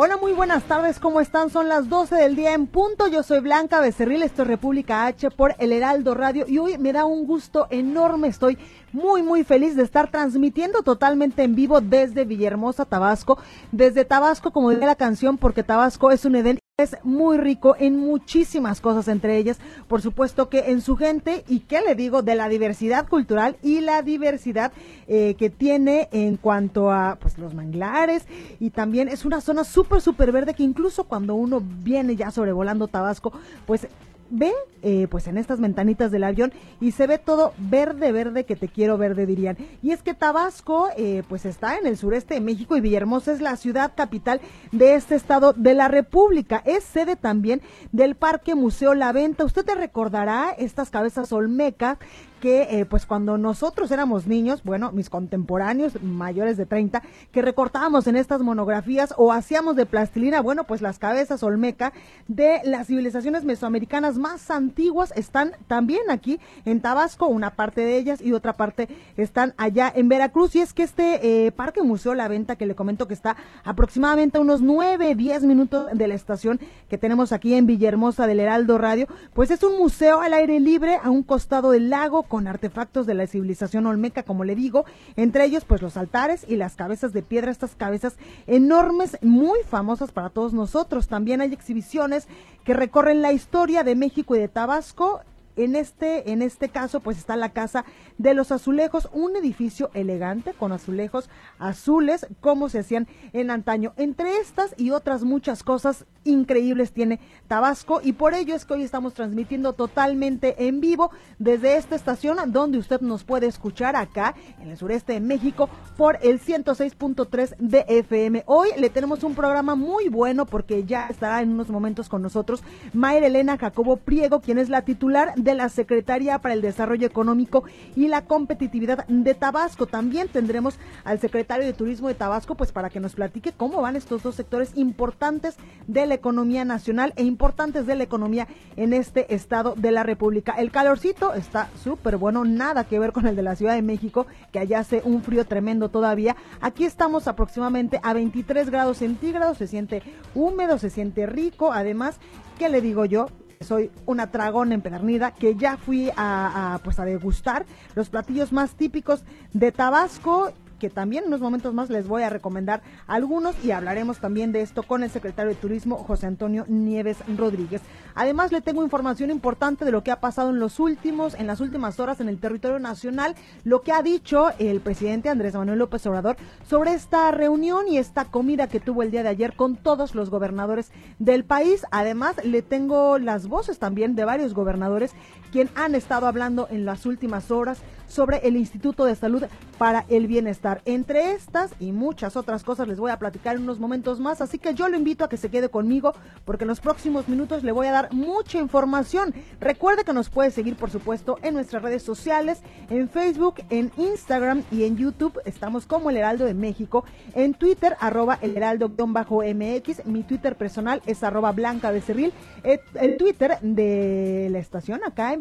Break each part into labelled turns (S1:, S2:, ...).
S1: Hola, muy buenas tardes, ¿cómo están? Son las 12 del día en punto. Yo soy Blanca Becerril, esto es República H por El Heraldo Radio y hoy me da un gusto enorme. Estoy muy, muy feliz de estar transmitiendo totalmente en vivo desde Villahermosa, Tabasco. Desde Tabasco, como dice la canción, porque Tabasco es un Edén es muy rico en muchísimas cosas, entre ellas, por supuesto que en su gente, y qué le digo, de la diversidad cultural y la diversidad eh, que tiene en cuanto a pues los manglares, y también es una zona súper, súper verde que incluso cuando uno viene ya sobrevolando Tabasco, pues ve eh, pues en estas ventanitas del avión y se ve todo verde, verde que te quiero verde dirían. Y es que Tabasco eh, pues está en el sureste de México y Villahermosa es la ciudad capital de este estado de la República. Es sede también del Parque Museo La Venta. Usted te recordará estas cabezas olmecas que eh, pues cuando nosotros éramos niños, bueno, mis contemporáneos mayores de 30, que recortábamos en estas monografías o hacíamos de plastilina, bueno, pues las cabezas olmeca de las civilizaciones mesoamericanas más antiguas están también aquí en Tabasco, una parte de ellas y otra parte están allá en Veracruz. Y es que este eh, Parque Museo La Venta, que le comento que está aproximadamente a unos 9, 10 minutos de la estación que tenemos aquí en Villahermosa del Heraldo Radio, pues es un museo al aire libre a un costado del lago con artefactos de la civilización olmeca, como le digo, entre ellos pues los altares y las cabezas de piedra, estas cabezas enormes, muy famosas para todos nosotros. También hay exhibiciones que recorren la historia de México y de Tabasco en este, en este caso, pues está la Casa de los Azulejos, un edificio elegante con azulejos azules, como se hacían en antaño. Entre estas y otras muchas cosas increíbles tiene Tabasco y por ello es que hoy estamos transmitiendo totalmente en vivo desde esta estación donde usted nos puede escuchar acá en el sureste de México por el 106.3 de FM. Hoy le tenemos un programa muy bueno porque ya estará en unos momentos con nosotros Mayra Elena Jacobo Priego, quien es la titular de la Secretaría para el Desarrollo Económico y la Competitividad de Tabasco. También tendremos al secretario de Turismo de Tabasco, pues para que nos platique cómo van estos dos sectores importantes de la economía nacional e importantes de la economía en este estado de la República. El calorcito está súper bueno, nada que ver con el de la Ciudad de México, que allá hace un frío tremendo todavía. Aquí estamos aproximadamente a 23 grados centígrados, se siente húmedo, se siente rico, además, ¿qué le digo yo? Soy una tragón empedernida que ya fui a, a, pues a degustar los platillos más típicos de Tabasco que también en unos momentos más les voy a recomendar algunos y hablaremos también de esto con el secretario de Turismo José Antonio Nieves Rodríguez. Además le tengo información importante de lo que ha pasado en los últimos en las últimas horas en el territorio nacional, lo que ha dicho el presidente Andrés Manuel López Obrador sobre esta reunión y esta comida que tuvo el día de ayer con todos los gobernadores del país. Además le tengo las voces también de varios gobernadores quien han estado hablando en las últimas horas sobre el Instituto de Salud para el Bienestar. Entre estas y muchas otras cosas les voy a platicar en unos momentos más, así que yo lo invito a que se quede conmigo porque en los próximos minutos le voy a dar mucha información. Recuerde que nos puede seguir, por supuesto, en nuestras redes sociales, en Facebook, en Instagram y en YouTube. Estamos como El Heraldo de México, en Twitter, arroba El Heraldo-MX. Mi Twitter personal es arroba Blanca Becerril. El, el Twitter de la estación acá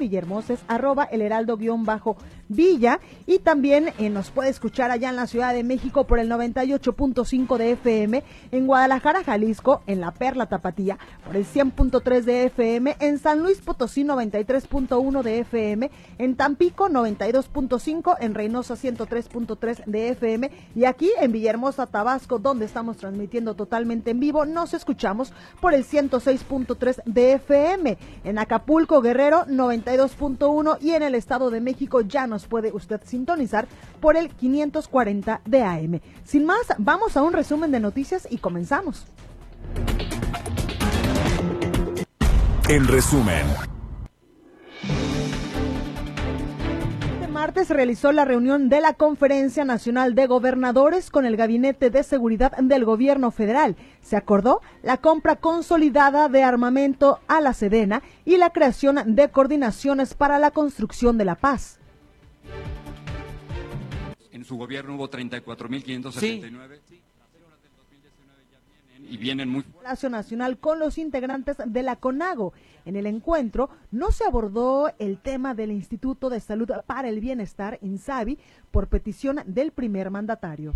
S1: Es arroba El Heraldo-Villa. Y también eh, nos puede escuchar allá en la Ciudad de México por el 98.5 de FM, en Guadalajara, Jalisco, en La Perla Tapatía, por el 100.3 de FM, en San Luis Potosí 93.1 de FM, en Tampico 92.5, en Reynosa 103.3 de FM y aquí en Villahermosa, Tabasco, donde estamos transmitiendo totalmente en vivo, nos escuchamos por el 106.3 de FM, en Acapulco, Guerrero 92.1 y en el Estado de México ya nos nos puede usted sintonizar por el 540 de AM. Sin más, vamos a un resumen de noticias y comenzamos.
S2: En resumen.
S1: Este martes se realizó la reunión de la Conferencia Nacional de Gobernadores con el Gabinete de Seguridad del Gobierno Federal. Se acordó la compra consolidada de armamento a la Sedena y la creación de coordinaciones para la construcción de la paz.
S3: En su gobierno hubo 34.579. Sí y vienen muy
S1: Palacio Nacional con los integrantes de la CONAGO. En el encuentro no se abordó el tema del Instituto de Salud para el Bienestar, INSABI, por petición del primer mandatario.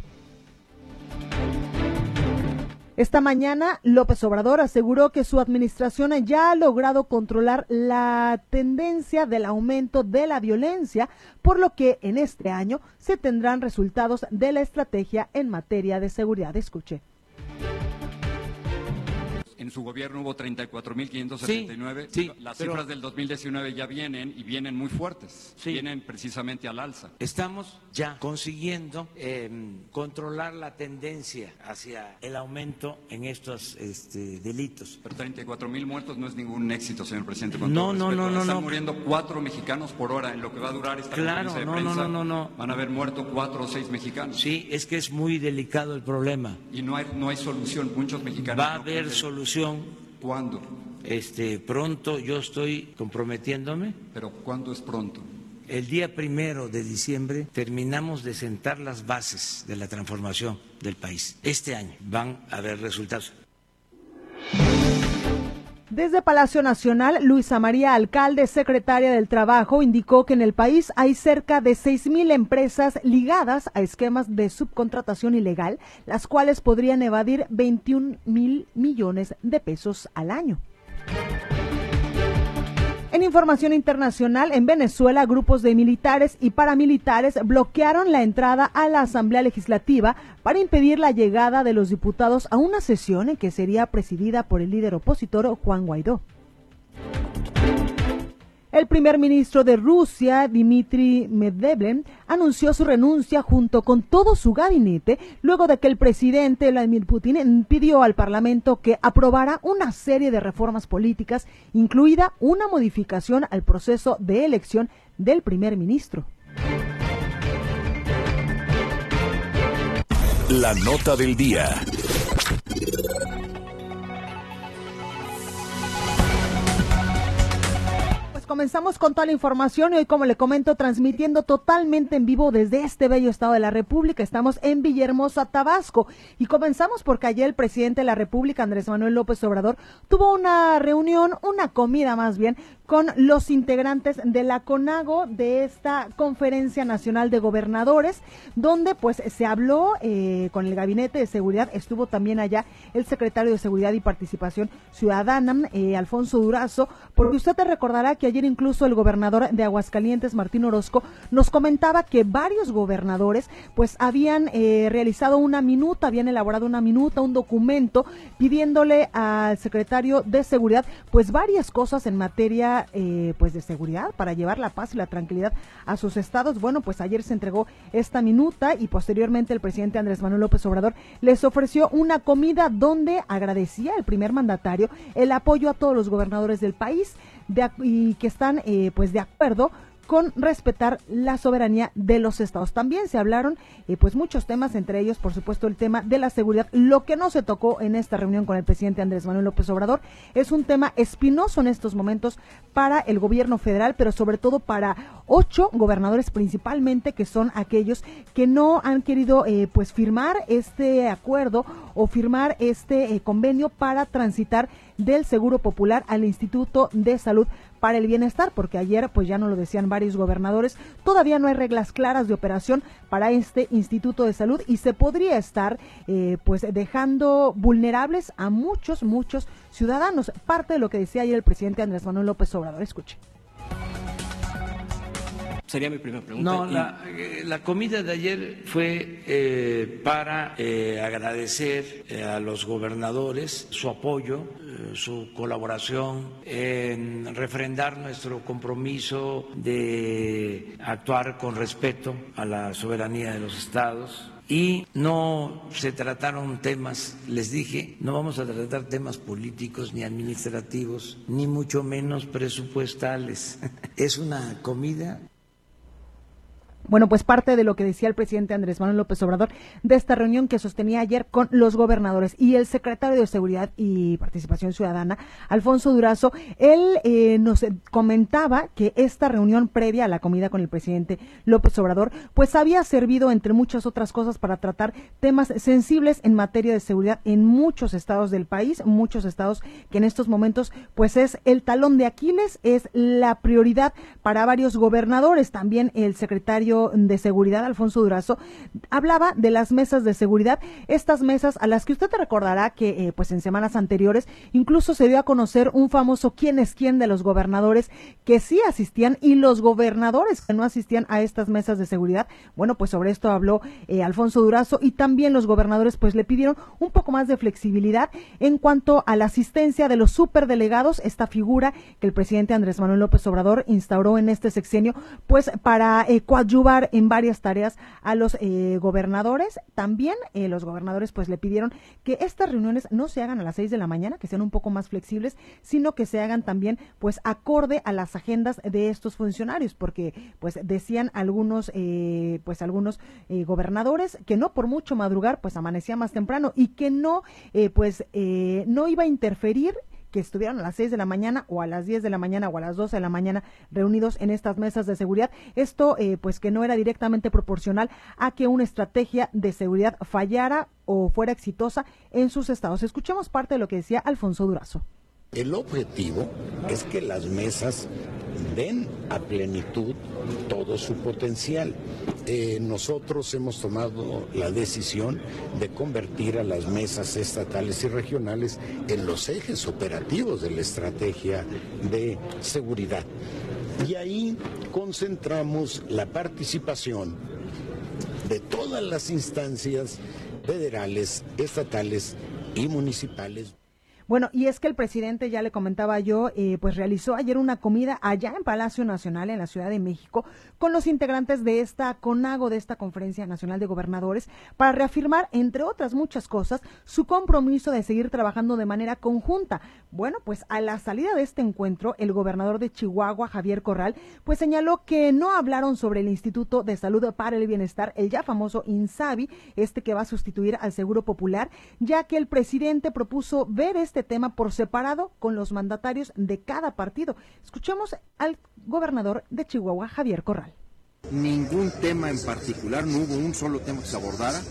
S1: Esta mañana, López Obrador aseguró que su administración ya ha logrado controlar la tendencia del aumento de la violencia, por lo que en este año se tendrán resultados de la estrategia en materia de seguridad. Escuche
S3: en su gobierno hubo 34.579. Sí, Las cifras del 2019 ya vienen y vienen muy fuertes. Vienen precisamente al alza.
S4: Estamos ya consiguiendo em, controlar la tendencia hacia el aumento en estos este, delitos.
S3: Pero 34.000 muertos no es ningún éxito, señor presidente.
S4: no, no, no, no,
S3: Están muriendo cuatro mexicanos por hora en lo que va a durar esta
S4: claro,
S3: de
S4: no, no, no, no, no.
S3: Van a haber muerto cuatro o seis mexicanos.
S4: Sí, es que es muy delicado el problema.
S3: Y no hay, no hay solución. Muchos mexicanos.
S4: Va a haber solución
S3: ¿Cuándo?
S4: Este, pronto yo estoy comprometiéndome.
S3: ¿Pero cuándo es pronto?
S4: El día primero de diciembre terminamos de sentar las bases de la transformación del país. Este año van a haber resultados.
S1: Desde Palacio Nacional, Luisa María Alcalde, secretaria del Trabajo, indicó que en el país hay cerca de mil empresas ligadas a esquemas de subcontratación ilegal, las cuales podrían evadir 21 mil millones de pesos al año. En información internacional, en Venezuela, grupos de militares y paramilitares bloquearon la entrada a la Asamblea Legislativa para impedir la llegada de los diputados a una sesión en que sería presidida por el líder opositor Juan Guaidó. El primer ministro de Rusia, Dmitry Medvedev, anunció su renuncia junto con todo su gabinete luego de que el presidente Vladimir Putin pidió al Parlamento que aprobara una serie de reformas políticas, incluida una modificación al proceso de elección del primer ministro.
S2: La nota del día.
S1: Comenzamos con toda la información y hoy, como le comento, transmitiendo totalmente en vivo desde este bello estado de la República. Estamos en Villahermosa, Tabasco. Y comenzamos porque ayer el presidente de la República, Andrés Manuel López Obrador, tuvo una reunión, una comida más bien, con los integrantes de la CONAGO de esta Conferencia Nacional de Gobernadores, donde pues se habló eh, con el Gabinete de Seguridad, estuvo también allá el secretario de Seguridad y Participación Ciudadana, eh, Alfonso Durazo, porque usted te recordará que ayer incluso el gobernador de Aguascalientes, Martín Orozco, nos comentaba que varios gobernadores pues habían eh, realizado una minuta, habían elaborado una minuta, un documento pidiéndole al secretario de Seguridad pues varias cosas en materia eh, pues de seguridad para llevar la paz y la tranquilidad a sus estados. Bueno, pues ayer se entregó esta minuta y posteriormente el presidente Andrés Manuel López Obrador les ofreció una comida donde agradecía el primer mandatario el apoyo a todos los gobernadores del país y que están eh, pues de acuerdo con respetar la soberanía de los estados. También se hablaron eh, pues muchos temas, entre ellos por supuesto el tema de la seguridad. Lo que no se tocó en esta reunión con el presidente Andrés Manuel López Obrador es un tema espinoso en estos momentos para el gobierno federal, pero sobre todo para ocho gobernadores principalmente que son aquellos que no han querido eh, pues firmar este acuerdo o firmar este eh, convenio para transitar del Seguro Popular al Instituto de Salud para el bienestar, porque ayer pues ya no lo decían varios gobernadores, todavía no hay reglas claras de operación para este Instituto de Salud y se podría estar eh, pues dejando vulnerables a muchos, muchos ciudadanos. Parte de lo que decía ayer el presidente Andrés Manuel López Obrador. Escuche
S5: Sería mi primera pregunta.
S4: No, eh, la, comida de ayer fue eh, para eh, agradecer a los gobernadores su apoyo, su colaboración, en refrendar nuestro compromiso de actuar con respeto a la soberanía de los estados, y no se trataron temas, les dije, no vamos a tratar temas políticos ni administrativos, ni mucho menos presupuestales. Es una comida
S1: bueno, pues parte de lo que decía el presidente Andrés Manuel López Obrador de esta reunión que sostenía ayer con los gobernadores y el secretario de Seguridad y Participación Ciudadana, Alfonso Durazo, él eh, nos comentaba que esta reunión previa a la comida con el presidente López Obrador, pues había servido, entre muchas otras cosas, para tratar temas sensibles en materia de seguridad en muchos estados del país, muchos estados que en estos momentos, pues es el talón de Aquiles, es la prioridad para varios gobernadores, también el secretario de Seguridad, Alfonso Durazo, hablaba de las mesas de seguridad, estas mesas a las que usted te recordará que eh, pues en semanas anteriores incluso se dio a conocer un famoso quién es quién de los gobernadores que sí asistían y los gobernadores que no asistían a estas mesas de seguridad. Bueno, pues sobre esto habló eh, Alfonso Durazo y también los gobernadores pues le pidieron un poco más de flexibilidad en cuanto a la asistencia de los superdelegados, esta figura que el presidente Andrés Manuel López Obrador instauró en este sexenio, pues para eh, en varias tareas a los eh, gobernadores. También eh, los gobernadores pues le pidieron que estas reuniones no se hagan a las seis de la mañana, que sean un poco más flexibles, sino que se hagan también pues acorde a las agendas de estos funcionarios, porque pues decían algunos eh, pues algunos gobernadores que no por mucho madrugar pues amanecía más temprano y que no pues no iba a interferir que estuvieron a las 6 de la mañana o a las 10 de la mañana o a las 12 de la mañana reunidos en estas mesas de seguridad. Esto eh, pues que no era directamente proporcional a que una estrategia de seguridad fallara o fuera exitosa en sus estados. Escuchemos parte de lo que decía Alfonso Durazo.
S6: El objetivo es que las mesas den a plenitud todo su potencial. Eh, nosotros hemos tomado la decisión de convertir a las mesas estatales y regionales en los ejes operativos de la estrategia de seguridad. Y ahí concentramos la participación de todas las instancias federales, estatales y municipales.
S1: Bueno, y es que el presidente, ya le comentaba yo, eh, pues realizó ayer una comida allá en Palacio Nacional, en la Ciudad de México, con los integrantes de esta CONAGO, de esta Conferencia Nacional de Gobernadores, para reafirmar, entre otras muchas cosas, su compromiso de seguir trabajando de manera conjunta. Bueno, pues a la salida de este encuentro, el gobernador de Chihuahua, Javier Corral, pues señaló que no hablaron sobre el Instituto de Salud para el Bienestar, el ya famoso INSABI, este que va a sustituir al Seguro Popular, ya que el presidente propuso ver este este tema por separado con los mandatarios de cada partido. Escuchemos al gobernador de Chihuahua, Javier Corral.
S7: Ningún tema en particular, no hubo un solo tema que se abordara.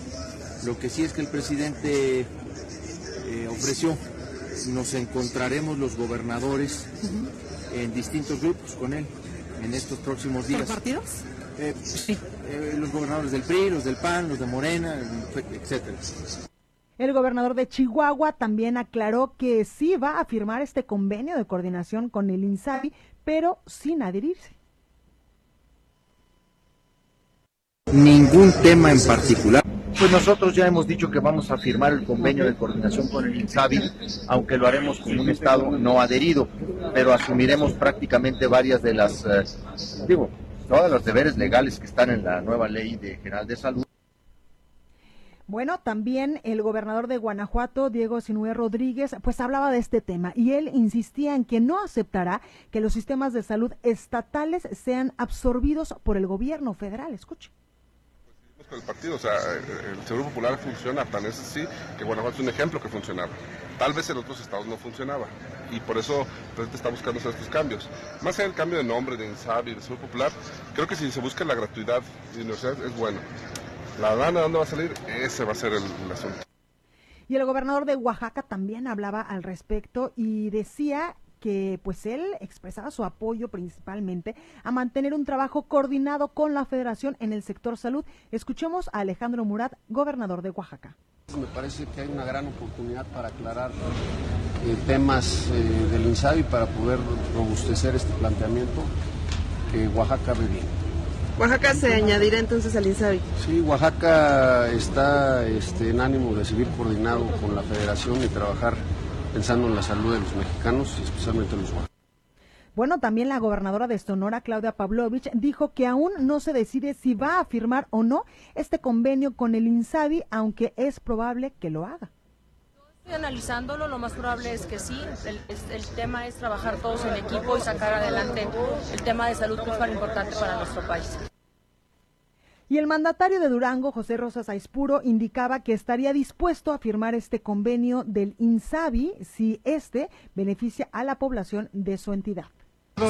S7: Lo que sí es que el presidente eh, ofreció, nos encontraremos los gobernadores en distintos grupos con él en estos próximos días.
S1: ¿Por partidos?
S7: Eh, sí, eh, los gobernadores del PRI, los del PAN, los de Morena, etcétera.
S1: El gobernador de Chihuahua también aclaró que sí va a firmar este convenio de coordinación con el INSABI, pero sin adherirse.
S7: Ningún tema en particular.
S8: Pues nosotros ya hemos dicho que vamos a firmar el convenio de coordinación con el INSABI, aunque lo haremos con un Estado no adherido, pero asumiremos prácticamente varias de las, eh, digo, todos los deberes legales que están en la nueva ley de general de salud.
S1: Bueno, también el gobernador de Guanajuato, Diego Sinue Rodríguez, pues hablaba de este tema y él insistía en que no aceptará que los sistemas de salud estatales sean absorbidos por el gobierno federal. Escuche.
S9: El partido, o sea, el Seguro Popular funciona, tan es así que Guanajuato es un ejemplo que funcionaba. Tal vez en otros estados no funcionaba y por eso el presidente está buscando estos cambios. Más allá del cambio de nombre de INSABI de Seguro Popular, creo que si se busca la gratuidad de universidad es bueno. La lana, ¿dónde va a salir? Ese va a ser el, asunto.
S1: Y el gobernador de Oaxaca también hablaba al respecto y decía que pues él expresaba su apoyo principalmente a mantener un trabajo coordinado con la federación en el sector salud. Escuchemos a Alejandro Murat, gobernador de Oaxaca.
S10: Me parece que hay una gran oportunidad para aclarar eh, temas eh, del INSABI para poder robustecer este planteamiento que Oaxaca ve bien.
S5: Oaxaca se añadirá entonces al INSABI.
S10: Sí, Oaxaca está este, en ánimo de seguir coordinado con la federación y trabajar pensando en la salud de los mexicanos y especialmente los oaxacanos.
S1: Bueno, también la gobernadora de Sonora, Claudia Pavlovich, dijo que aún no se decide si va a firmar o no este convenio con el INSABI, aunque es probable que lo haga.
S11: Estoy analizándolo, lo más probable es que sí. El, el, tema es trabajar todos en equipo y sacar adelante el tema de salud que es tan importante para nuestro país.
S1: Y el mandatario de Durango, José Rosas Aispuro, indicaba que estaría dispuesto a firmar este convenio del INSABI si este beneficia a la población de su entidad.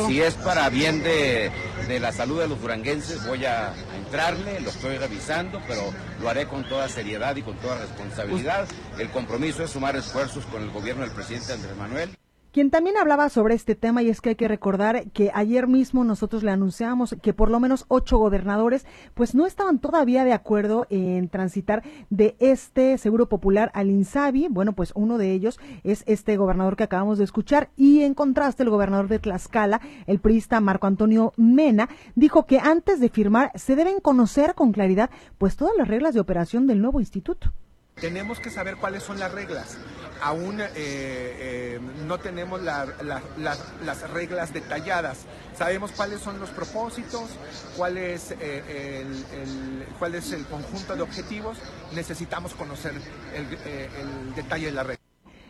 S12: Si es para bien de, de, la salud de los duranguenses, voy a, a, entrarle, lo estoy revisando, pero lo haré con toda seriedad y con toda responsabilidad. El compromiso es sumar esfuerzos con el gobierno del presidente Andrés Manuel.
S1: Quien también hablaba sobre este tema, y es que hay que recordar que ayer mismo nosotros le anunciamos que por lo menos ocho gobernadores pues no estaban todavía de acuerdo en transitar de este seguro popular al INSABI. Bueno, pues uno de ellos es este gobernador que acabamos de escuchar y en contraste el gobernador de Tlaxcala, el priista Marco Antonio Mena, dijo que antes de firmar se deben conocer con claridad pues todas las reglas de operación del nuevo instituto.
S13: Tenemos que saber cuáles son las reglas aún eh, eh, no tenemos la, la, la, las reglas detalladas. Sabemos cuáles son los propósitos, cuál es, eh, el, cuál es el conjunto de objetivos. Necesitamos conocer el, detalle de la regla.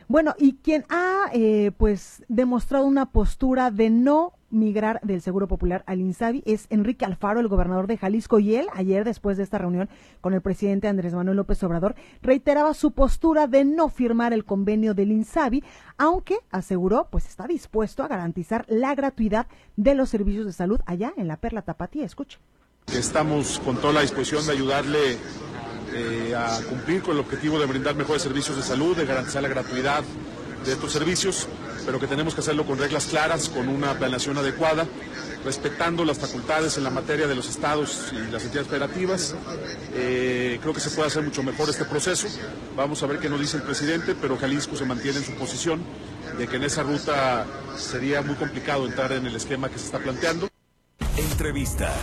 S1: Bueno, y quien ha pues demostrado una postura de no migrar del Seguro Popular al INSABI es Enrique Alfaro, el gobernador de Jalisco, y él, ayer después de esta reunión con el presidente Andrés Manuel López Obrador, reiteraba su postura de no firmar el convenio del INSABI, aunque aseguró pues está dispuesto a garantizar la gratuidad de los servicios de salud allá en la Perla Tapatía. Escuche.
S14: Estamos con toda la disposición de ayudarle eh, a cumplir con el objetivo de brindar mejores servicios de salud, de garantizar la gratuidad de estos servicios, pero que tenemos que hacerlo con reglas claras, con una planeación adecuada, respetando las facultades en la materia de los estados y las entidades federativas. Eh, creo que se puede hacer mucho mejor este proceso. Vamos a ver qué nos dice el presidente, pero Jalisco se mantiene en su posición de que en esa ruta sería muy complicado entrar en el esquema que se está planteando.
S2: Entrevista.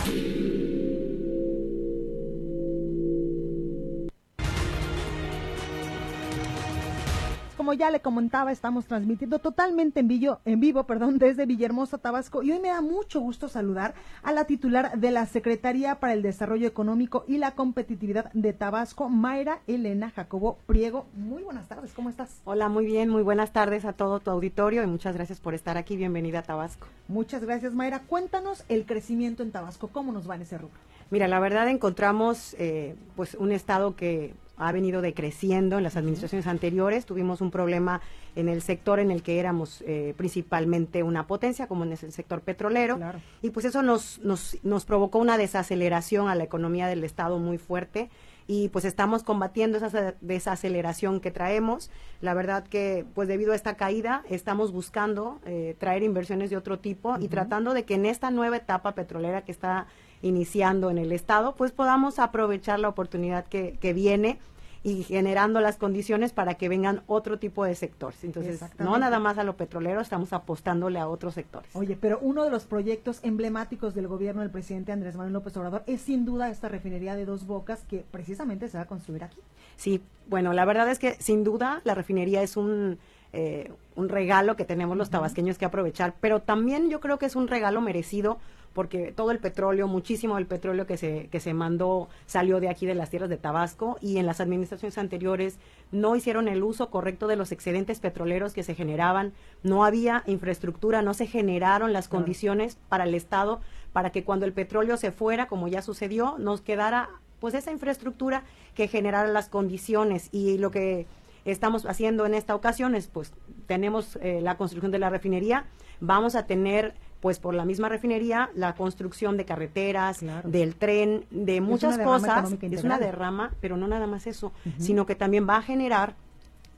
S1: Como ya le comentaba, estamos transmitiendo totalmente en vivo, en vivo, perdón, desde Villahermosa, Tabasco, y hoy me da mucho gusto saludar a la titular de la Secretaría para el Desarrollo Económico y la Competitividad de Tabasco, Mayra Elena Jacobo Priego. Muy buenas tardes, ¿cómo estás?
S15: Hola, muy bien, muy buenas tardes a todo tu auditorio y muchas gracias por estar aquí. Bienvenida a Tabasco.
S1: Muchas gracias, Mayra. Cuéntanos el crecimiento en Tabasco, ¿cómo nos va en ese rubro?
S15: Mira, la verdad encontramos eh, pues un estado que ha venido decreciendo en las administraciones anteriores. Tuvimos un problema en el sector en el que éramos eh, principalmente una potencia, como en el sector petrolero. Y pues eso nos, nos, nos provocó una desaceleración a la economía del Estado muy fuerte y pues estamos combatiendo esa desaceleración que traemos. La verdad que pues debido a esta caída estamos buscando eh, traer inversiones de otro tipo y tratando de que en esta nueva etapa petrolera que está iniciando en el Estado, pues podamos aprovechar la oportunidad que, que viene y generando las condiciones para que vengan otro tipo de sectores. Entonces, no nada más a lo petrolero, estamos apostándole a otros sectores.
S1: Oye, pero uno de los proyectos emblemáticos del gobierno del presidente Andrés Manuel López Obrador es sin duda esta refinería de dos bocas que precisamente se va a construir aquí.
S15: Sí, bueno, la verdad es que sin duda la refinería es un... Eh, un regalo que tenemos los tabasqueños que aprovechar, pero también yo creo que es un regalo merecido porque todo el petróleo, muchísimo del petróleo que se, que se mandó salió de aquí de las tierras de Tabasco y en las administraciones anteriores no hicieron el uso correcto de los excedentes petroleros que se generaban, no había infraestructura, no se generaron las condiciones para el Estado para que cuando el petróleo se fuera, como ya sucedió, nos quedara pues esa infraestructura que generara las condiciones. Y lo que estamos haciendo en esta ocasión es pues tenemos eh, la construcción de la refinería, vamos a tener pues por la misma refinería, la construcción de carreteras, del tren, de muchas cosas. Es una derrama, pero no nada más eso, sino que también va a generar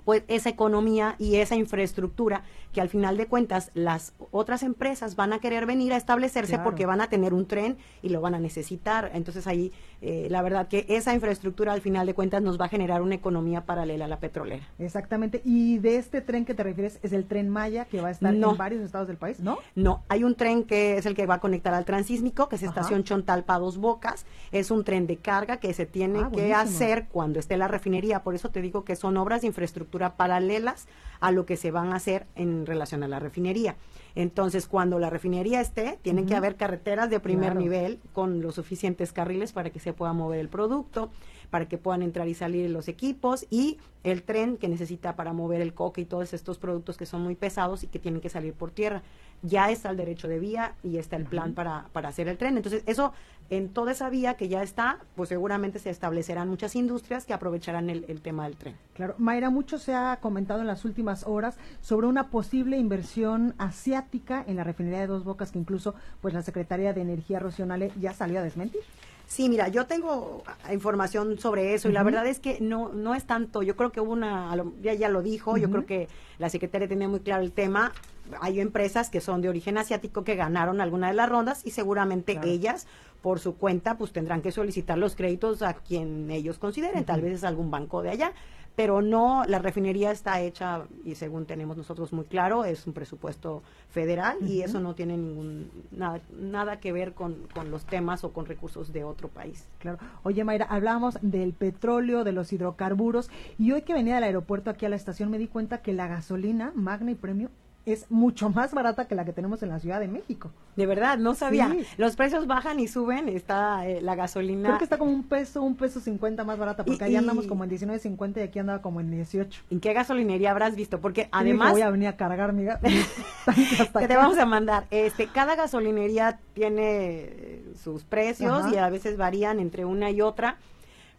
S15: pues esa economía y esa infraestructura que al final de cuentas las otras empresas van a querer venir a establecerse porque van a tener un tren y lo van a necesitar. Entonces ahí eh, la verdad que esa infraestructura al final de cuentas nos va a generar una economía paralela a la petrolera.
S1: Exactamente. Y de este tren que te refieres es el tren Maya que va a estar en varios estados del país, ¿no?
S15: No, hay un tren que es el que va a conectar al transísmico, que es estación Chontalpa Dos Bocas. Es un tren de carga que se tiene ah, que hacer cuando esté la refinería. Por eso te digo que son obras de infraestructura paralelas a lo que se van a hacer en relación a la refinería. Entonces, cuando la refinería esté, tienen que haber carreteras de primer nivel con los suficientes carriles para que se pueda mover el producto, para que puedan entrar y salir los equipos y el tren que necesita para mover el coque y todos estos productos que son muy pesados y que tienen que salir por tierra. Ya está el derecho de vía y está el plan para, para hacer el tren. Entonces, eso en toda esa vía que ya está, pues seguramente se establecerán muchas industrias que aprovecharán el, el, tema del tren.
S1: Claro, Mayra, mucho se ha comentado en las últimas horas sobre una posible inversión asiática en la refinería de Dos Bocas que incluso pues la Secretaría de Energía Rocionale ya salió a desmentir.
S15: Sí, mira, yo tengo información sobre eso y la verdad es que no no es tanto, yo creo que hubo una, ya, ya lo dijo, yo creo que la secretaria tenía muy claro el tema, hay empresas que son de origen asiático que ganaron alguna de las rondas y seguramente ellas por su cuenta pues tendrán que solicitar los créditos a quien ellos consideren, tal vez es algún banco de allá, pero no, la refinería está hecha y según tenemos nosotros muy claro, es un presupuesto federal y eso no tiene ningún nada, nada que ver con, con, los temas o con recursos de otro país.
S1: Claro. Oye, Mayra, hablábamos del petróleo, de los hidrocarburos y hoy que venía del aeropuerto aquí a la estación me di cuenta que la gasolina Magna y Premio es mucho más barata que la que tenemos en la Ciudad de México.
S15: De verdad, no sabía. Los precios bajan y suben, está eh, la gasolina.
S1: Creo que está como un peso, un peso cincuenta más barata, porque allá andamos como en 19.50 y aquí andaba como en 18.
S15: ¿En qué gasolinería habrás visto? Porque además...
S1: voy a venir a cargar mi
S15: que te vamos a mandar. Este, cada gasolinería tiene eh, sus precios y a veces varían entre una y otra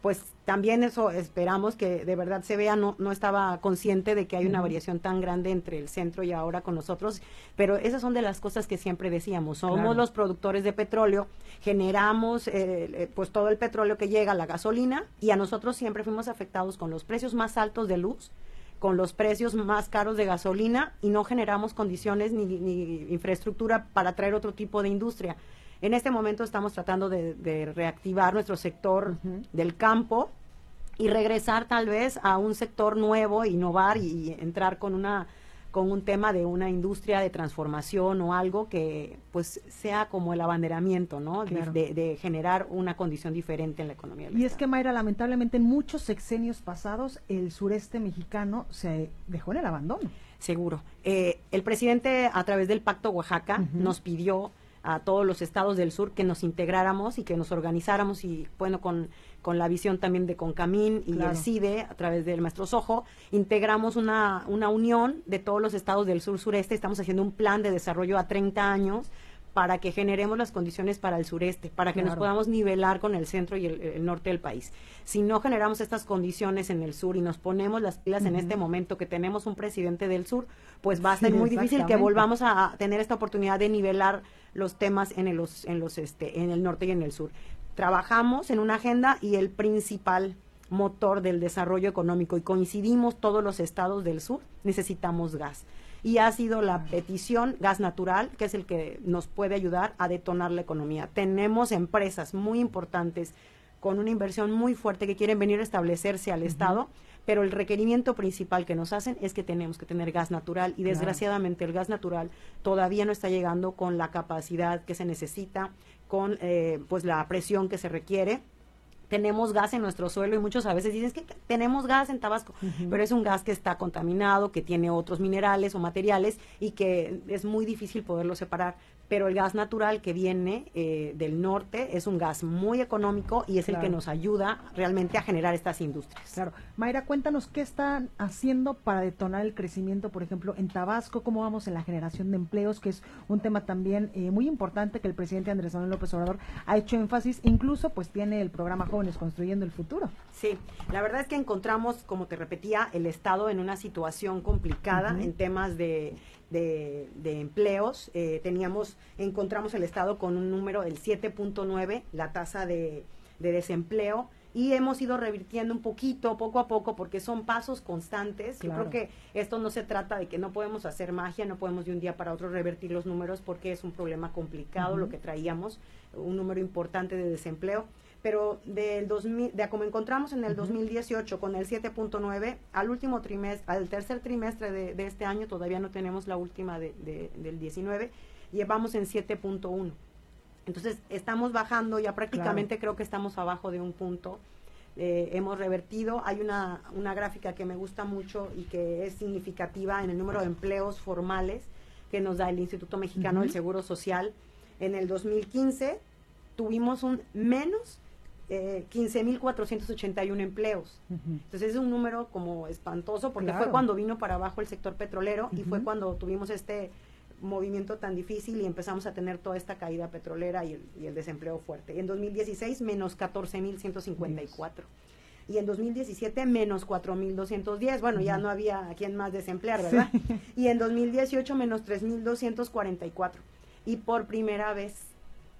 S15: pues también eso esperamos que de verdad se vea, no, no estaba consciente de que hay una variación tan grande entre el centro y ahora con nosotros, pero esas son de las cosas que siempre decíamos, somos los productores de petróleo, generamos eh, eh, pues todo el petróleo que llega a la gasolina y a nosotros siempre fuimos afectados con los precios más altos de luz, con los precios más caros de gasolina y no generamos condiciones ni, ni infraestructura para traer otro tipo de industria. En este momento estamos tratando de, reactivar nuestro sector del campo y regresar tal vez a un sector nuevo, innovar y, entrar con una con un tema de una industria de transformación o algo que pues sea como el abanderamiento, ¿no? De, generar una condición diferente en la economía.
S1: y es que Mayra, lamentablemente en muchos sexenios pasados el sureste mexicano se dejó en el abandono.
S15: Seguro. Eh, el presidente a través del Pacto Oaxaca nos pidió a todos los estados del sur que nos integráramos y que nos organizáramos y bueno con, con la visión también de Concamín y el CIDE a través del Maestro Sojo integramos una, una unión de todos los estados del sur sureste estamos haciendo un plan de desarrollo a 30 años para que generemos las condiciones para el sureste, para que nos podamos nivelar con el centro y el, norte del país. Si no generamos estas condiciones en el sur y nos ponemos las pilas en este momento que tenemos un presidente del sur, pues va a ser muy difícil que volvamos a tener esta oportunidad de nivelar los temas en, los, en, los, este, en el norte y en el sur. Trabajamos en una agenda y el principal motor del desarrollo económico y coincidimos todos los estados del sur, necesitamos gas. Y ha sido la petición gas natural, que es el que nos puede ayudar a detonar la economía. Tenemos empresas muy importantes con una inversión muy fuerte que quieren venir a establecerse al Estado pero el requerimiento principal que nos hacen es que tenemos que tener gas natural y desgraciadamente el gas natural todavía no está llegando con la capacidad que se necesita, con eh, pues la presión que se requiere tenemos gas en nuestro suelo y muchos a veces dicen que tenemos gas en Tabasco, pero es un gas que está contaminado, que tiene otros minerales o materiales y que es muy difícil poderlo separar pero el gas natural que viene eh, del norte es un gas muy económico y es el que nos ayuda realmente a generar estas industrias.
S1: Claro. Mayra, cuéntanos qué están haciendo para detonar el crecimiento, por ejemplo, en Tabasco, cómo vamos en la generación de empleos, que es un tema también eh, muy importante que el presidente Andrés Manuel López Obrador ha hecho énfasis, incluso pues tiene el programa Jóvenes Construyendo el Futuro.
S15: Sí, la verdad es que encontramos, como te repetía, el Estado en una situación complicada en temas de de, empleos. Eh, teníamos, encontramos el Estado con un número del 7.9, la tasa de, desempleo y hemos ido revirtiendo un poquito, poco a poco, porque son pasos constantes. Yo creo que esto no se trata de que no podemos hacer magia, no podemos de un día para otro revertir los números porque es un problema complicado lo que traíamos, un número importante de desempleo. Pero del 2000, de como encontramos en el 2018 con el 7.9, al último trimestre, al tercer trimestre de, este año, todavía no tenemos la última de, del 19, llevamos en 7.1. Entonces, estamos bajando, ya prácticamente creo que estamos abajo de un punto. Eh, hemos revertido. Hay una, una gráfica que me gusta mucho y que es significativa en el número de empleos formales que nos da el Instituto Mexicano del Seguro Social. En el 2015 tuvimos un menos eh, 15.481 empleos. Entonces es un número como espantoso porque fue cuando vino para abajo el sector petrolero y fue cuando tuvimos este movimiento tan difícil y empezamos a tener toda esta caída petrolera y el, desempleo fuerte. en 2016, menos 14.154. Y en 2017, menos 4.210. Bueno, ya no había a quien más desemplear, ¿verdad? Y en 2018, menos 3.244. Y por primera vez,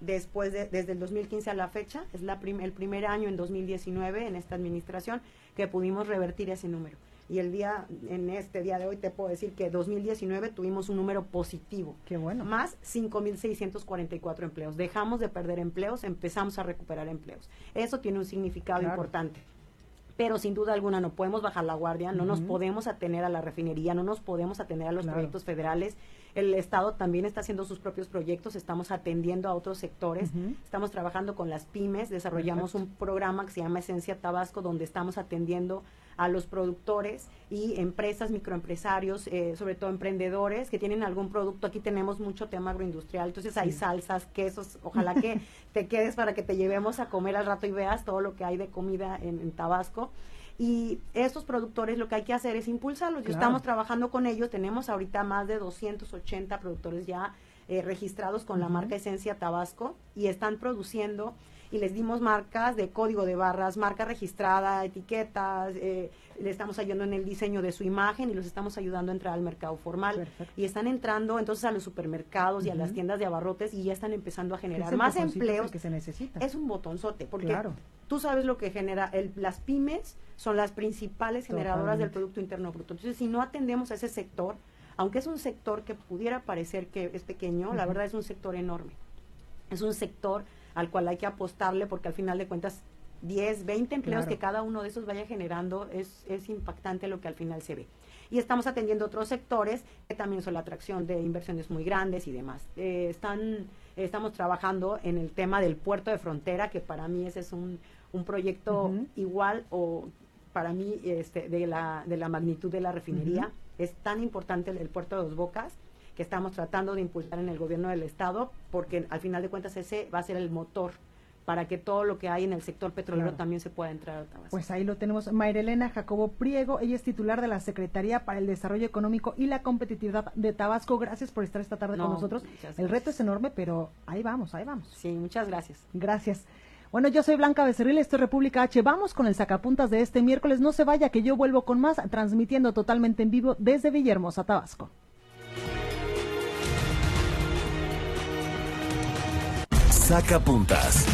S15: después de, desde el 2015 a la fecha, es la el primer año en 2019 en esta administración que pudimos revertir ese número y el día, en este día de hoy te puedo decir que 2019 tuvimos un número positivo.
S1: Qué bueno.
S15: Más 5.644 empleos. Dejamos de perder empleos, empezamos a recuperar empleos. Eso tiene un significado importante pero sin duda alguna no podemos bajar la guardia, no nos podemos atener a la refinería, no nos podemos atener a los proyectos federales. El Estado también está haciendo sus propios proyectos, estamos atendiendo a otros sectores, estamos trabajando con las pymes, desarrollamos un programa que se llama Esencia Tabasco, donde estamos atendiendo a los productores y empresas, microempresarios, eh, sobre todo emprendedores que tienen algún producto. Aquí tenemos mucho tema agroindustrial, entonces hay salsas, quesos. Ojalá que te quedes para que te llevemos a comer al rato y veas todo lo que hay de comida en, Tabasco. Y estos productores lo que hay que hacer es impulsarlos. Estamos trabajando con ellos. Tenemos ahorita más de 280 productores ya eh, registrados con la marca Esencia Tabasco y están produciendo y les dimos marcas de código de barras, marca registrada, etiquetas, eh, le estamos ayudando en el diseño de su imagen y los estamos ayudando a entrar al mercado formal. Y están entrando entonces a los supermercados y a las tiendas de abarrotes y ya están empezando a generar más empleos.
S1: que se necesita.
S15: Es un botonzote, porque tú sabes lo que genera, el, las pymes son las principales generadoras del Producto Interno Bruto. Entonces, si no atendemos a ese sector, aunque es un sector que pudiera parecer que es pequeño, la verdad es un sector enorme. Es un sector al cual hay que apostarle porque al final de cuentas 10, 20 empleos que cada uno de esos vaya generando es, es impactante lo que al final se ve. Y estamos atendiendo otros sectores que también son la atracción de inversiones muy grandes y demás. Eh, están, estamos trabajando en el tema del puerto de frontera, que para mí ese es un, un proyecto igual o para mí este, de, la, de la magnitud de la refinería. Es tan importante el puerto de Dos Bocas que estamos tratando de impulsar en el gobierno del Estado, porque al final de cuentas ese va a ser el motor para que todo lo que hay en el sector petrolero también se pueda entrar a Tabasco.
S1: Pues ahí lo tenemos. Mayrelena Jacobo Priego, ella es titular de la Secretaría para el Desarrollo Económico y la Competitividad de Tabasco. Gracias por estar esta tarde con nosotros. El reto es enorme, pero ahí vamos, ahí vamos.
S15: Sí, muchas gracias.
S1: Gracias. Bueno, yo soy Blanca Becerril, esto es República H. Vamos con el sacapuntas de este miércoles. No se vaya, que yo vuelvo con más, transmitiendo totalmente en vivo desde Villahermosa, Tabasco.
S2: Saca puntas.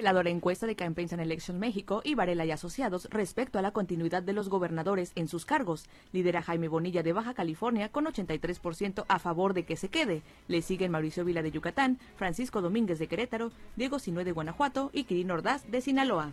S16: la encuesta de Campaigns and Election México y Varela y Asociados respecto a la continuidad de los gobernadores en sus cargos. Lidera Jaime Bonilla de Baja California con 83% a favor de que se quede. Le siguen Mauricio Vila de Yucatán, Francisco Domínguez de Querétaro, Diego Sinue de Guanajuato y Quirino Ordaz de Sinaloa.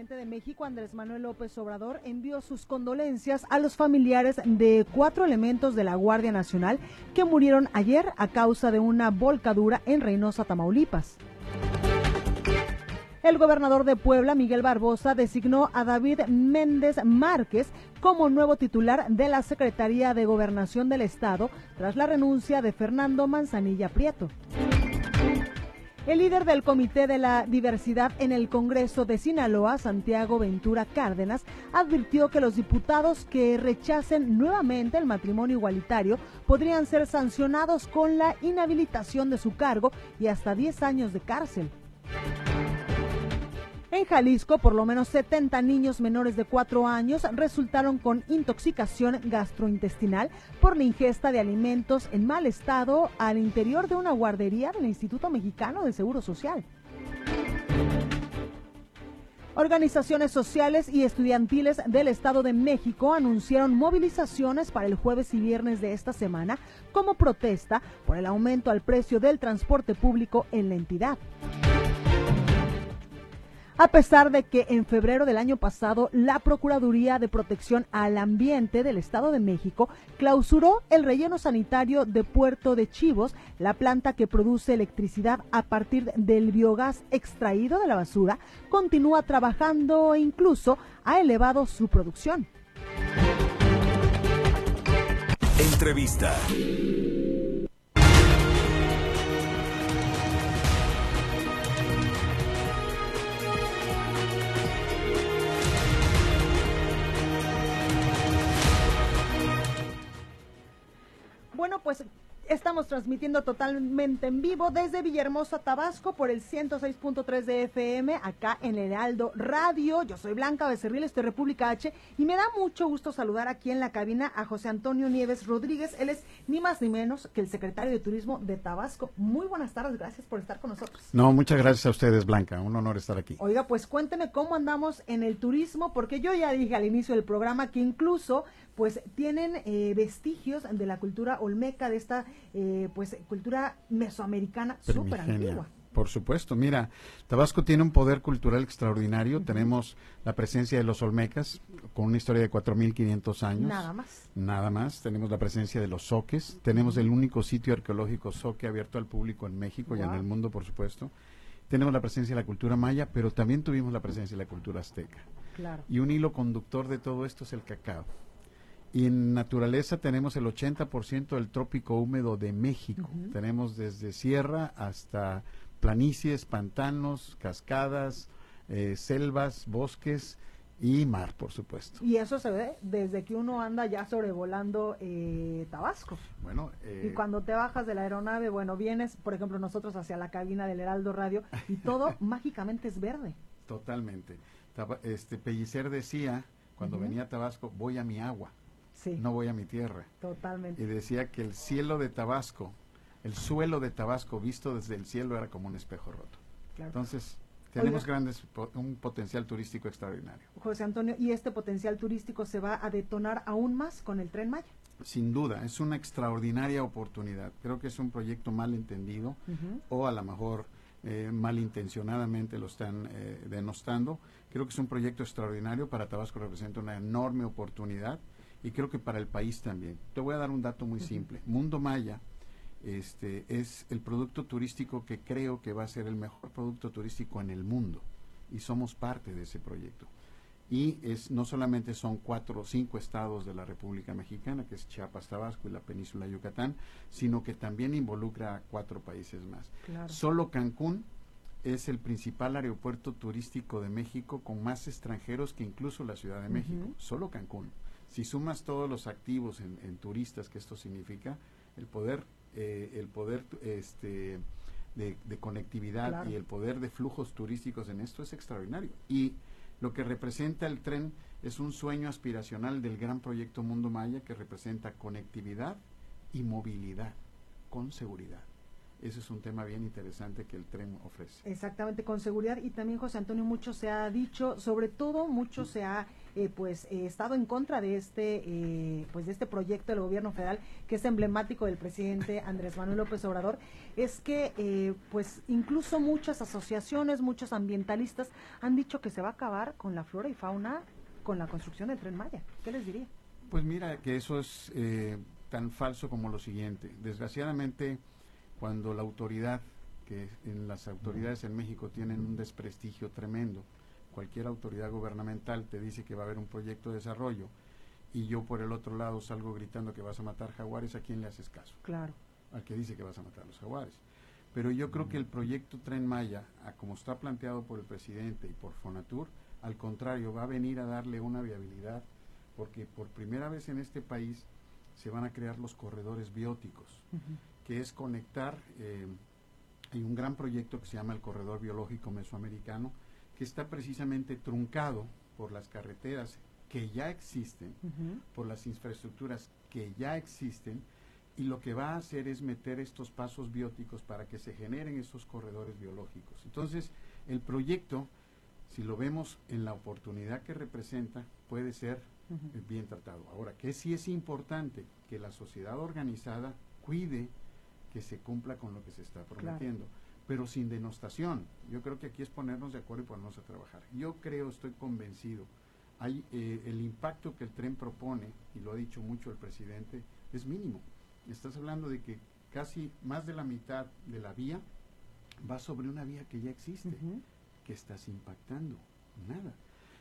S1: presidente de México, Andrés Manuel López Obrador, envió sus condolencias a los familiares de cuatro elementos de la Guardia Nacional que murieron ayer a causa de una volcadura en Reynosa, Tamaulipas. El gobernador de Puebla, Miguel Barbosa, designó a David Méndez Márquez como nuevo titular de la Secretaría de Gobernación del Estado tras la renuncia de Fernando Manzanilla Prieto. El líder del Comité de la Diversidad en el Congreso de Sinaloa, Santiago Ventura Cárdenas, advirtió que los diputados que rechacen nuevamente el matrimonio igualitario podrían ser sancionados con la inhabilitación de su cargo y hasta 10 años de cárcel. En Jalisco, por lo menos 70 niños menores de 4 años resultaron con intoxicación gastrointestinal por la ingesta de alimentos en mal estado al interior de una guardería del Instituto Mexicano de Seguro Social. Organizaciones sociales y estudiantiles del Estado de México anunciaron movilizaciones para el jueves y viernes de esta semana como protesta por el aumento al precio del transporte público en la entidad a pesar de que en febrero del año pasado la Procuraduría de Protección al Ambiente del Estado de México clausuró el relleno sanitario de Puerto de Chivos, la planta que produce electricidad a partir del biogás extraído de la basura, continúa trabajando e incluso ha elevado su producción.
S2: Entrevista.
S1: Bueno, pues Estamos transmitiendo totalmente en vivo desde Villahermosa, Tabasco, por el 106.3 de FM, acá en el Heraldo Radio. Yo soy Blanca Becerril, estoy República H, y me da mucho gusto saludar aquí en la cabina a José Antonio Nieves Rodríguez. Él es ni más ni menos que el secretario de Turismo de Tabasco. Muy buenas tardes, gracias por estar con nosotros.
S17: No, muchas gracias a ustedes, Blanca. Un honor estar aquí.
S1: Oiga, pues cuénteme cómo andamos en el turismo, porque yo ya dije al inicio del programa que incluso pues tienen eh, vestigios de la cultura olmeca, de esta eh, pues cultura mesoamericana súper antigua.
S17: Por supuesto, mira, Tabasco tiene un poder cultural extraordinario. Tenemos la presencia de los Olmecas, con una historia de 4.500 años.
S1: Nada más.
S17: Nada más. Tenemos la presencia de los soques. Tenemos el único sitio arqueológico soque abierto al público en México y en el mundo, por supuesto. Tenemos la presencia de la cultura maya, pero también tuvimos la presencia de la cultura azteca.
S1: Claro.
S17: Y un hilo conductor de todo esto es el cacao. Y en naturaleza tenemos el 80% del trópico húmedo de México. Tenemos desde sierra hasta planicies, pantanos, cascadas, eh, selvas, bosques y mar, por supuesto.
S1: Y eso se ve desde que uno anda ya sobrevolando eh, Tabasco.
S17: Bueno,
S1: y eh, cuando te bajas de la aeronave, bueno, vienes, por ejemplo, nosotros hacia la cabina del Heraldo Radio y todo mágicamente es verde.
S17: Totalmente. Este Pellicer decía cuando venía a Tabasco, voy a mi agua no voy a mi tierra.
S1: Totalmente.
S17: Y decía que el cielo de Tabasco, el suelo de Tabasco visto desde el cielo era como un espejo roto. Entonces, tenemos grandes, un potencial turístico extraordinario.
S1: José Antonio, ¿y este potencial turístico se va a detonar aún más con el tren Maya?
S17: Sin duda, es una extraordinaria oportunidad. Creo que es un proyecto mal entendido o a lo mejor eh, malintencionadamente lo están eh, denostando. Creo que es un proyecto extraordinario. Para Tabasco representa una enorme oportunidad y creo que para el país también. Te voy a dar un dato muy simple. Mundo Maya este, es el producto turístico que creo que va a ser el mejor producto turístico en el mundo y somos parte de ese proyecto. Y es, no solamente son cuatro o cinco estados de la República Mexicana, que es Chiapas, Tabasco y la península de Yucatán, sino que también involucra a cuatro países más. Solo Cancún es el principal aeropuerto turístico de México con más extranjeros que incluso la Ciudad de México. Solo Cancún. Si sumas todos los activos en, turistas que esto significa, el poder, eh, el poder este, de, conectividad y el poder de flujos turísticos en esto es extraordinario. Y lo que representa el tren es un sueño aspiracional del gran proyecto Mundo Maya que representa conectividad y movilidad con seguridad. Ese es un tema bien interesante que el tren ofrece.
S1: Exactamente, con seguridad. Y también, José Antonio, mucho se ha dicho, sobre todo mucho se ha eh, pues eh, estado en contra de este eh, pues de este proyecto del gobierno federal que es emblemático del presidente Andrés Manuel López Obrador es que pues incluso muchas asociaciones muchos ambientalistas han dicho que se va a acabar con la flora y fauna con la construcción del tren Maya qué les diría
S17: pues mira que eso es tan falso como lo siguiente desgraciadamente cuando la autoridad que en las autoridades en México tienen un desprestigio tremendo. Cualquier autoridad gubernamental te dice que va a haber un proyecto de desarrollo y yo por el otro lado salgo gritando que vas a matar jaguares, ¿a quién le haces caso?
S1: Claro.
S17: Al que dice que vas a matar los jaguares. Pero yo creo que el proyecto Tren Maya, a como está planteado por el presidente y por Fonatur, al contrario, va a venir a darle una viabilidad, porque por primera vez en este país se van a crear los corredores bióticos, que es conectar, eh, hay un gran proyecto que se llama el Corredor Biológico Mesoamericano, que está precisamente truncado por las carreteras que ya existen, por las infraestructuras que ya existen, y lo que va a hacer es meter estos pasos bióticos para que se generen esos corredores biológicos. Entonces, el proyecto, si lo vemos en la oportunidad que representa, puede ser bien tratado. Ahora, que sí es importante que la sociedad organizada cuide que se cumpla con lo que se está prometiendo, pero sin denostación. Yo creo que aquí es ponernos de acuerdo y ponernos a trabajar. Yo creo, estoy convencido, hay eh, el impacto que el tren propone, y lo ha dicho mucho el presidente, es mínimo. Estás hablando de que casi más de la mitad de la vía va sobre una vía que ya existe. que estás impactando? Nada.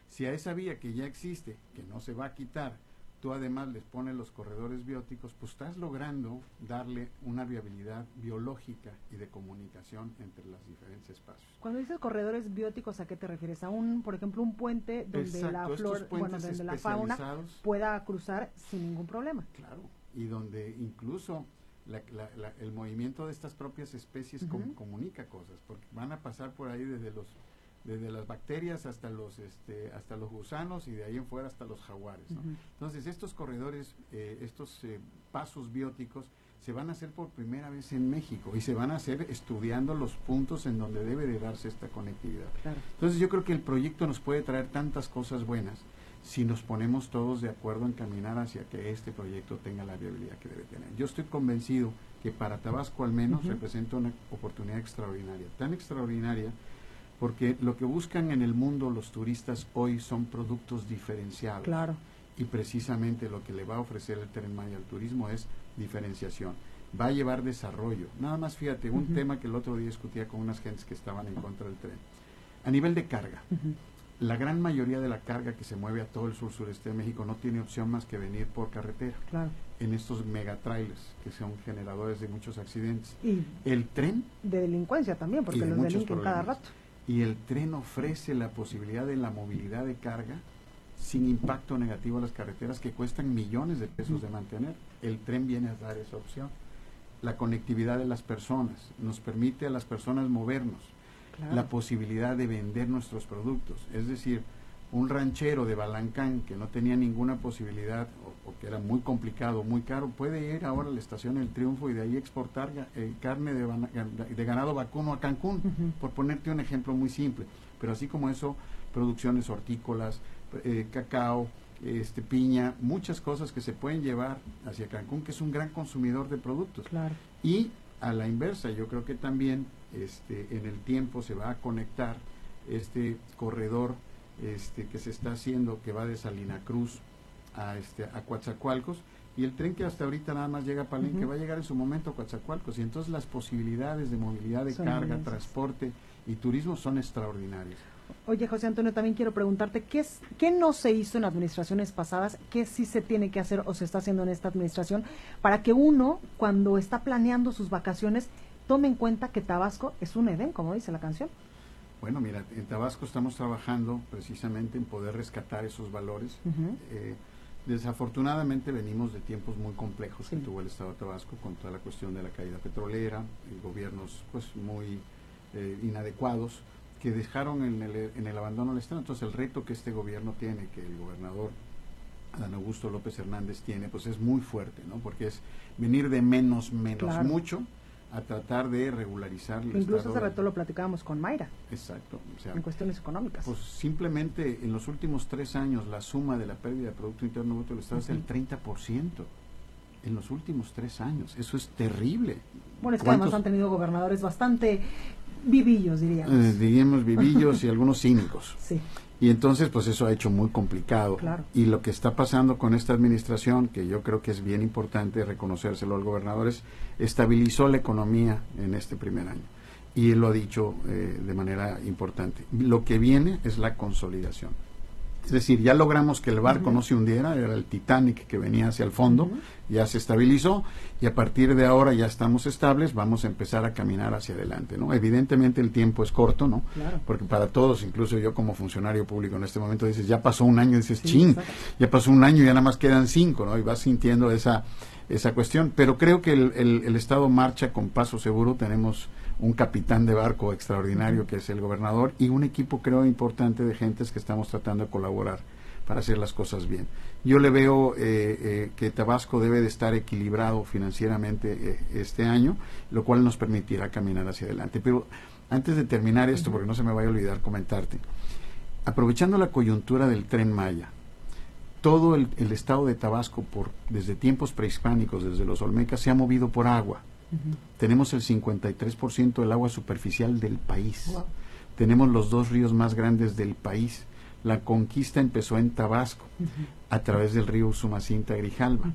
S17: Si a esa vía que ya existe, que no se va a quitar, tú además les pones los corredores bióticos, pues estás logrando darle una viabilidad biológica y de comunicación entre los diferentes espacios.
S1: Cuando dices corredores bióticos, ¿a qué te refieres? ¿A un, por ejemplo, un puente donde la flor, bueno, donde la fauna pueda cruzar sin ningún problema?
S17: Claro, y donde incluso el movimiento de estas propias especies comunica cosas, porque van a pasar por ahí desde los desde las bacterias hasta los este, hasta los gusanos y de ahí en fuera hasta los jaguares. Entonces estos corredores, eh, estos eh, pasos bióticos se van a hacer por primera vez en México y se van a hacer estudiando los puntos en donde debe de darse esta conectividad. Entonces yo creo que el proyecto nos puede traer tantas cosas buenas si nos ponemos todos de acuerdo en caminar hacia que este proyecto tenga la viabilidad que debe tener. Yo estoy convencido que para Tabasco al menos representa una oportunidad extraordinaria, tan extraordinaria porque lo que buscan en el mundo los turistas hoy son productos diferenciados.
S1: Claro.
S17: Y precisamente lo que le va a ofrecer el Tren Maya al turismo es diferenciación. Va a llevar desarrollo. Nada más fíjate, un tema que el otro día discutía con unas gentes que estaban en contra del tren. A nivel de carga, la gran mayoría de la carga que se mueve a todo el sur sureste de México no tiene opción más que venir por carretera.
S1: Claro.
S17: En estos megatrailers que son generadores de muchos accidentes. Y el tren.
S1: De delincuencia también, porque los delinquen cada rato
S17: y el tren ofrece la posibilidad de la movilidad de carga sin impacto negativo a las carreteras que cuestan millones de pesos de mantener. El tren viene a dar esa opción. La conectividad de las personas nos permite a las personas movernos, la posibilidad de vender nuestros productos. Es decir, un ranchero de Balancán que no tenía ninguna posibilidad o, que era muy complicado, muy caro, puede ir ahora a la estación El Triunfo y de ahí exportar eh, carne de, ganado vacuno a Cancún, por ponerte un ejemplo muy simple. Pero así como eso, producciones hortícolas, eh, cacao, este, piña, muchas cosas que se pueden llevar hacia Cancún, que es un gran consumidor de productos. Y a la inversa, yo creo que también este, en el tiempo se va a conectar este corredor este, que se está haciendo que va de Salina Cruz a, este, a Coatzacoalcos y el tren que hasta ahorita nada más llega a Palenque va a llegar en su momento a Coatzacoalcos y entonces las posibilidades de movilidad de carga, transporte y turismo son extraordinarias.
S1: Oye, José Antonio, también quiero preguntarte, ¿qué, es, ¿qué no se hizo en administraciones pasadas? ¿Qué sí se tiene que hacer o se está haciendo en esta administración para que uno, cuando está planeando sus vacaciones, tome en cuenta que Tabasco es un Edén, como dice la canción?
S17: Bueno, mira, en Tabasco estamos trabajando precisamente en poder rescatar esos valores. Eh, desafortunadamente venimos de tiempos muy complejos que tuvo el Estado de Tabasco con toda la cuestión de la caída petrolera, y gobiernos pues muy eh, inadecuados que dejaron en el, en el abandono al Estado. Entonces el reto que este gobierno tiene, que el gobernador Adán Augusto López Hernández tiene, pues es muy fuerte, ¿no? Porque es venir de menos, menos mucho a tratar de regularizar
S1: el Incluso hace rato lo platicábamos con Mayra.
S17: Exacto.
S1: en cuestiones económicas.
S17: Pues simplemente en los últimos tres años la suma de la pérdida de Producto Interno Bruto del Estado es el 30%. En los últimos tres años. Eso es terrible.
S1: Bueno, es que además han tenido gobernadores bastante vivillos, diríamos.
S17: Eh, diríamos vivillos y algunos cínicos.
S1: Sí.
S17: Y entonces, pues eso ha hecho muy complicado. Y lo que está pasando con esta administración, que yo creo que es bien importante reconocérselo al gobernador, es estabilizó la economía en este primer año. y él lo ha dicho eh, de manera importante. Lo que viene es la consolidación. Es decir, ya logramos que el barco no se hundiera, era el Titanic que venía hacia el fondo, ya se estabilizó y a partir de ahora ya estamos estables, vamos a empezar a caminar hacia adelante, ¿no? Evidentemente el tiempo es corto, ¿no? Porque para todos, incluso yo como funcionario público en este momento dices, ya pasó un año, dices, ching, ya pasó un año y ya nada más quedan cinco, ¿no? Y vas sintiendo esa, esa cuestión, pero creo que el, el Estado marcha con paso seguro, tenemos un capitán de barco extraordinario que es el gobernador y un equipo creo importante de gentes que estamos tratando de colaborar para hacer las cosas bien. Yo le veo eh, eh, que Tabasco debe de estar equilibrado financieramente eh, este año, lo cual nos permitirá caminar hacia adelante. Pero antes de terminar esto, porque no se me vaya a olvidar comentarte, aprovechando la coyuntura del tren Maya, todo el, el estado de Tabasco, por, desde tiempos prehispánicos, desde los Olmecas, se ha movido por agua tenemos el 53% del agua superficial del país. Tenemos los dos ríos más grandes del país. La conquista empezó en Tabasco, a través del río Usumacinta Grijalva.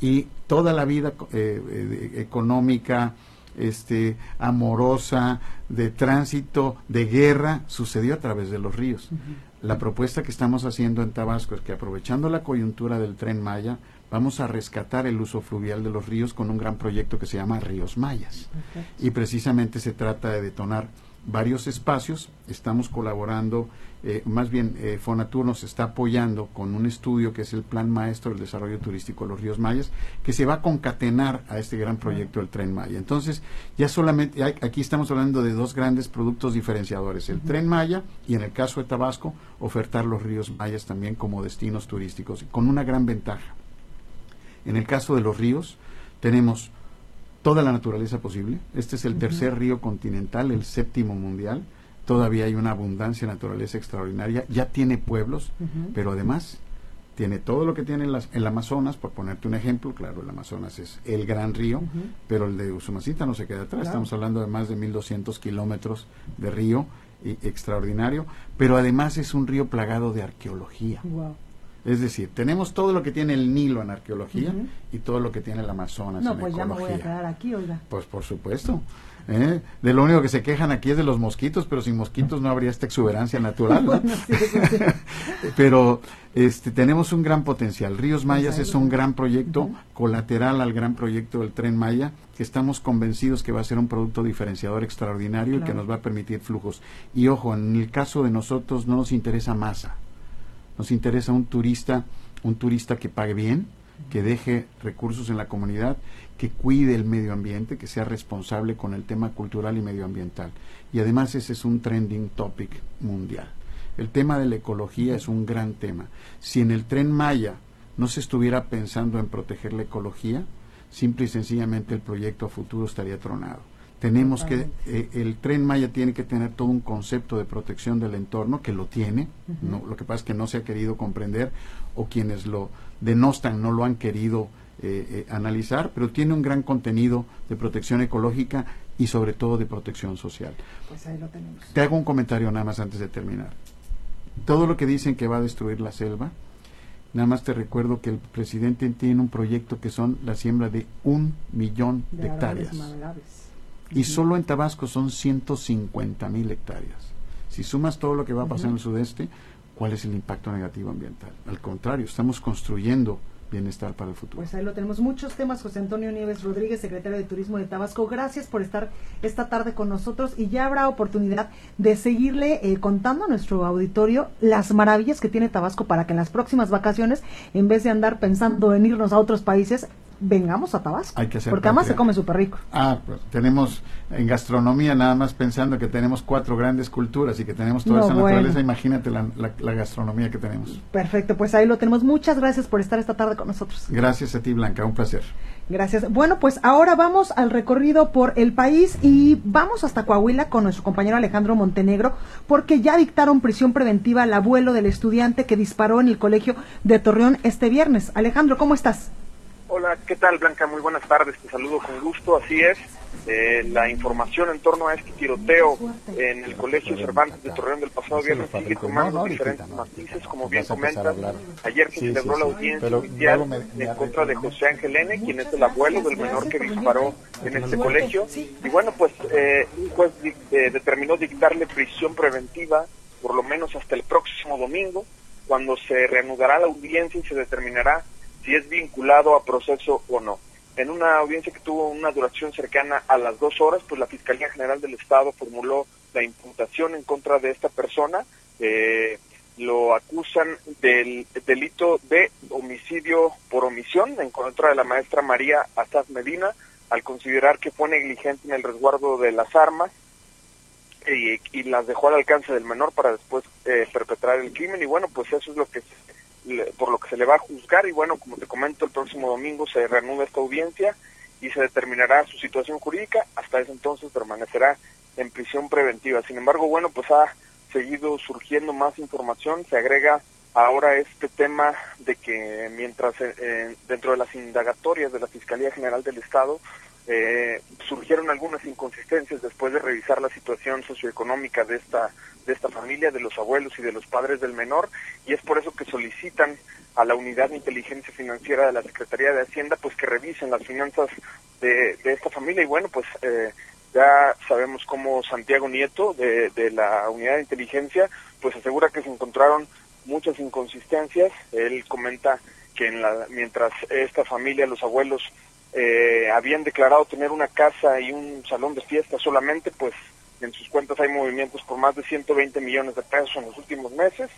S17: Y toda la vida eh, eh, económica, este, amorosa, de tránsito, de guerra, sucedió a través de los ríos. La propuesta que estamos haciendo en Tabasco es que aprovechando la coyuntura del tren Maya, vamos a rescatar el uso fluvial de los ríos con un gran proyecto que se llama Ríos Mayas. Y precisamente se trata de detonar varios espacios. Estamos colaborando, eh, más bien eh, Fonatur nos está apoyando con un estudio que es el Plan Maestro del Desarrollo Turístico de los Ríos Mayas, que se va a concatenar a este gran proyecto del Tren Maya. Entonces, ya solamente, aquí estamos hablando de dos grandes productos diferenciadores, el Tren Maya y en el caso de Tabasco, ofertar los ríos mayas también como destinos turísticos, con una gran ventaja en el caso de los ríos, tenemos toda la naturaleza posible. Este es el tercer río continental, el séptimo mundial. Todavía hay una abundancia de naturaleza extraordinaria. Ya tiene pueblos, pero además tiene todo lo que tiene el, Amazonas, por ponerte un ejemplo, claro, el Amazonas es el gran río, pero el de Usumacinta no se queda atrás, estamos hablando de más de 1.200 kilómetros de río y, extraordinario, pero además es un río plagado de arqueología. Es decir, tenemos todo lo que tiene el Nilo en arqueología y todo lo que tiene el Amazonas
S1: no,
S17: en
S1: pues ya me voy a quedar aquí, oiga.
S17: Pues por supuesto. ¿eh? De lo único que se quejan aquí es de los mosquitos, pero sin mosquitos no habría esta exuberancia natural. pero este, tenemos un gran potencial. Ríos Mayas es un gran proyecto colateral al gran proyecto del tren Maya, que estamos convencidos que va a ser un producto diferenciador extraordinario y que nos va a permitir flujos. Y ojo, en el caso de nosotros no nos interesa masa nos interesa un turista, un turista que pague bien, que deje recursos en la comunidad, que cuide el medio ambiente, que sea responsable con el tema cultural y medioambiental. Y además ese es un trending topic mundial. El tema de la ecología es un gran tema. Si en el tren Maya no se estuviera pensando en proteger la ecología, simple y sencillamente el proyecto a futuro estaría tronado. Tenemos que, eh, el tren Maya tiene que tener todo un concepto de protección del entorno, que lo tiene, no, lo que pasa es que no se ha querido comprender o quienes lo denostan no lo han querido eh, eh, analizar, pero tiene un gran contenido de protección ecológica y sobre todo de protección social.
S1: Pues ahí lo tenemos.
S17: Te hago un comentario nada más antes de terminar. Todo lo que dicen que va a destruir la selva, Nada más te recuerdo que el presidente tiene un proyecto que son la siembra de un millón de, hectáreas. Y solo en Tabasco son 150 mil hectáreas. Si sumas todo lo que va a pasar en el sudeste, ¿cuál es el impacto negativo ambiental? Al contrario, estamos construyendo bienestar para el futuro.
S1: Pues ahí lo tenemos. Muchos temas, José Antonio Nieves Rodríguez, secretario de Turismo de Tabasco. Gracias por estar esta tarde con nosotros y ya habrá oportunidad de seguirle eh, contando a nuestro auditorio las maravillas que tiene Tabasco para que en las próximas vacaciones, en vez de andar pensando en irnos a otros países, vengamos a Tabasco.
S17: Hay que hacer
S1: porque además se come súper rico.
S17: Ah, pues tenemos en gastronomía nada más pensando que tenemos cuatro grandes culturas y que tenemos toda esa naturaleza, imagínate la, la, gastronomía que tenemos.
S1: Perfecto, pues ahí lo tenemos. Muchas gracias por estar esta tarde con nosotros.
S17: Gracias a ti, Blanca, un placer.
S1: Gracias. Bueno, pues ahora vamos al recorrido por el país y vamos hasta Coahuila con nuestro compañero Alejandro Montenegro, porque ya dictaron prisión preventiva al abuelo del estudiante que disparó en el colegio de Torreón este viernes. Alejandro, ¿cómo estás?
S18: Hola, ¿qué tal Blanca? Muy buenas tardes, te saludo con gusto, así es. eh, la información en torno a este tiroteo en el Colegio Cervantes de Torreón del pasado viernes sigue tomando diferentes matices, como bien comenta, ayer se celebró la audiencia oficial en contra de José Ángel N., quien es el abuelo del menor que disparó en este colegio, y bueno, pues eh, un juez eh, determinó dictarle prisión preventiva por lo menos hasta el próximo domingo, cuando se reanudará la audiencia y se determinará si es vinculado a proceso o no en una audiencia que tuvo una duración cercana a las dos horas, pues la Fiscalía General del Estado formuló la imputación en contra de esta persona. Eh, lo acusan del delito de homicidio por omisión en contra de la maestra María Azaz Medina, al considerar que fue negligente en el resguardo de las armas y, las dejó al alcance del menor para después eh, perpetrar el crimen. Y bueno, pues eso es lo que por lo que se le va a juzgar y bueno, como te comento, el próximo domingo se reanuda esta audiencia y se determinará su situación jurídica, hasta ese entonces permanecerá en prisión preventiva. Sin embargo, bueno, pues ha seguido surgiendo más información, se agrega ahora este tema de que mientras eh, eh, dentro de las indagatorias de la Fiscalía General del Estado eh, surgieron algunas inconsistencias después de revisar la situación socioeconómica de esta de esta familia, de los abuelos y de los padres del menor, y es por eso que solicitan a la Unidad de Inteligencia Financiera de la Secretaría de Hacienda, pues que revisen las finanzas de, de esta familia. Y bueno, pues eh, ya sabemos cómo Santiago Nieto, de, de la Unidad de Inteligencia, pues asegura que se encontraron muchas inconsistencias. Él comenta que en la, mientras esta familia, los abuelos, eh, habían declarado tener una casa y un salón de fiesta solamente, pues en sus cuentas hay movimientos por más de 120 millones de pesos en los últimos meses.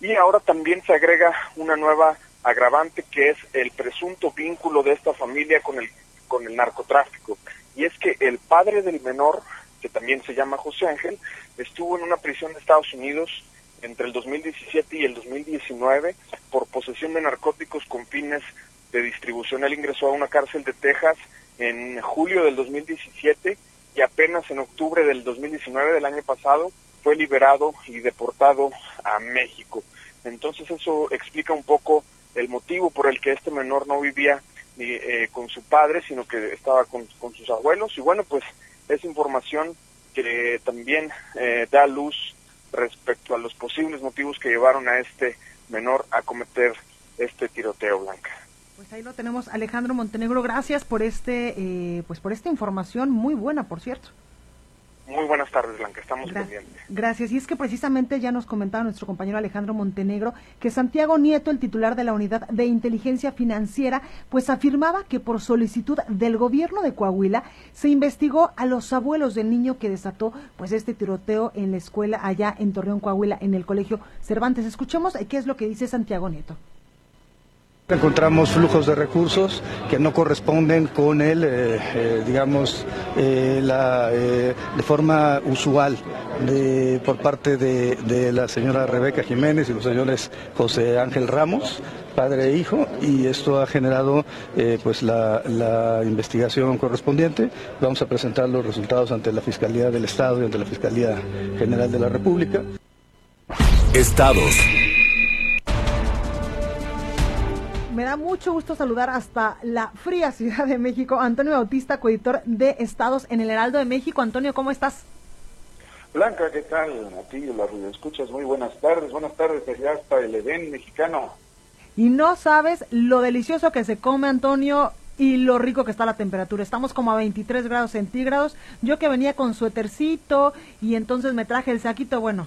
S18: Y ahora también se agrega una nueva agravante que es el presunto vínculo de esta familia con el, con el narcotráfico. Y es que el padre del menor, que también se llama José Ángel, estuvo en una prisión de Estados Unidos entre el 2017 y el 2019 por posesión de narcóticos con fines de distribución. Él ingresó a una cárcel de Texas en julio del 2017 y apenas en octubre del 2019 del año pasado fue liberado y deportado a México. Entonces eso explica un poco el motivo por el que este menor no vivía ni, eh, con su padre, sino que estaba con, sus abuelos. Y bueno, pues es información que también eh, da luz respecto a los posibles motivos que llevaron a este menor a cometer este tiroteo blanca.
S1: Pues ahí lo tenemos, Alejandro Montenegro. Gracias por este, eh, pues por esta información muy buena, por cierto.
S18: Muy buenas tardes, Blanca. Estamos pendientes.
S1: Gracias. Y es que precisamente ya nos comentaba nuestro compañero Alejandro Montenegro que Santiago Nieto, el titular de la Unidad de Inteligencia Financiera, pues afirmaba que por solicitud del gobierno de Coahuila se investigó a los abuelos del niño que desató pues este tiroteo en la escuela allá en Torreón, Coahuila, en el colegio Cervantes. Escuchemos qué es lo que dice Santiago Nieto.
S19: Encontramos flujos de recursos que no corresponden con el, eh, eh, digamos, eh, la, de forma usual de, por parte de, la señora Rebeca Jiménez y los señores José Ángel Ramos, padre e hijo, y esto ha generado pues la, la investigación correspondiente. Vamos a presentar los resultados ante la Fiscalía del Estado y ante la Fiscalía General de la República.
S2: Estados
S1: me da mucho gusto saludar hasta la fría Ciudad de México Antonio Bautista, coeditor de Estados en el Heraldo de México. Antonio, ¿cómo estás?
S20: Blanca, ¿qué tal? A ti, la escuchas, muy buenas tardes. Buenas tardes allá hasta el Edén mexicano.
S1: Y no sabes lo delicioso que se come, Antonio, y lo rico que está la temperatura. Estamos como a 23 grados centígrados. Yo que venía con suétercito y entonces me traje el saquito, bueno,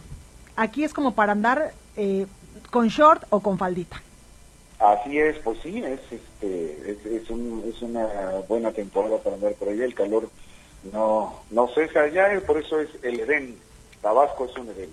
S1: aquí es como para andar eh, con short o con faldita.
S20: Así es, pues sí, es, este, es, es, una buena temporada para andar por allá, el calor no, no cesa allá y por eso es el Edén, Tabasco es un Edén.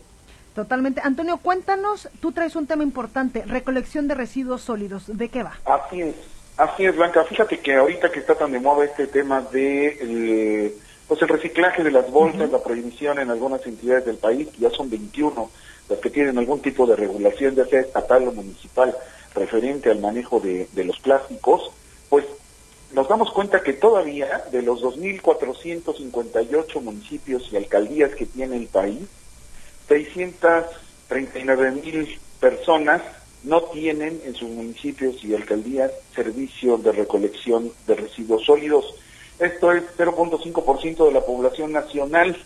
S1: Totalmente. Antonio, cuéntanos, tú traes un tema importante, recolección de residuos sólidos, ¿de qué va?
S20: Así es, así es, Blanca. Fíjate que ahorita que está tan de moda este tema de el, pues el reciclaje de las bolsas, la prohibición en algunas entidades del país, ya son 21 las que tienen algún tipo de regulación, ya sea estatal o municipal referente al manejo de, los plásticos, pues nos damos cuenta que todavía de los 2.458 municipios y alcaldías que tiene el país, 639.000 personas no tienen en sus municipios y alcaldías servicio de recolección de residuos sólidos. Esto es 0.5% de la población nacional.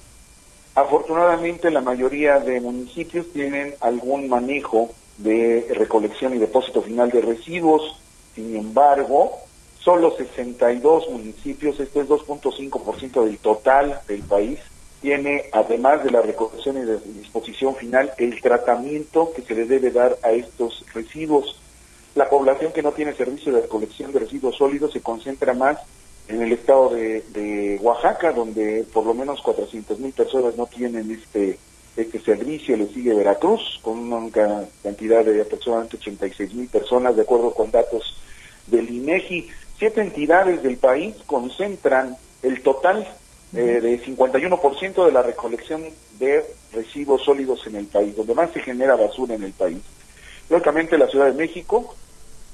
S20: Afortunadamente la mayoría de municipios tienen algún manejo de recolección y depósito final de residuos. Sin embargo, solo 62 municipios, esto es 2.5% del total del país, tiene, además de la recolección y de disposición final, el tratamiento que se le debe dar a estos residuos. La población que no tiene servicio de recolección de residuos sólidos se concentra más en el estado de, Oaxaca, donde por lo menos 400 mil personas no tienen este, este servicio, le sigue Veracruz, con una cantidad de aproximadamente 86 mil personas, de acuerdo con datos del INEGI. Siete entidades del país concentran el total eh, de 51% de la recolección de residuos sólidos en el país, donde más se genera basura en el país. Lógicamente la Ciudad de México,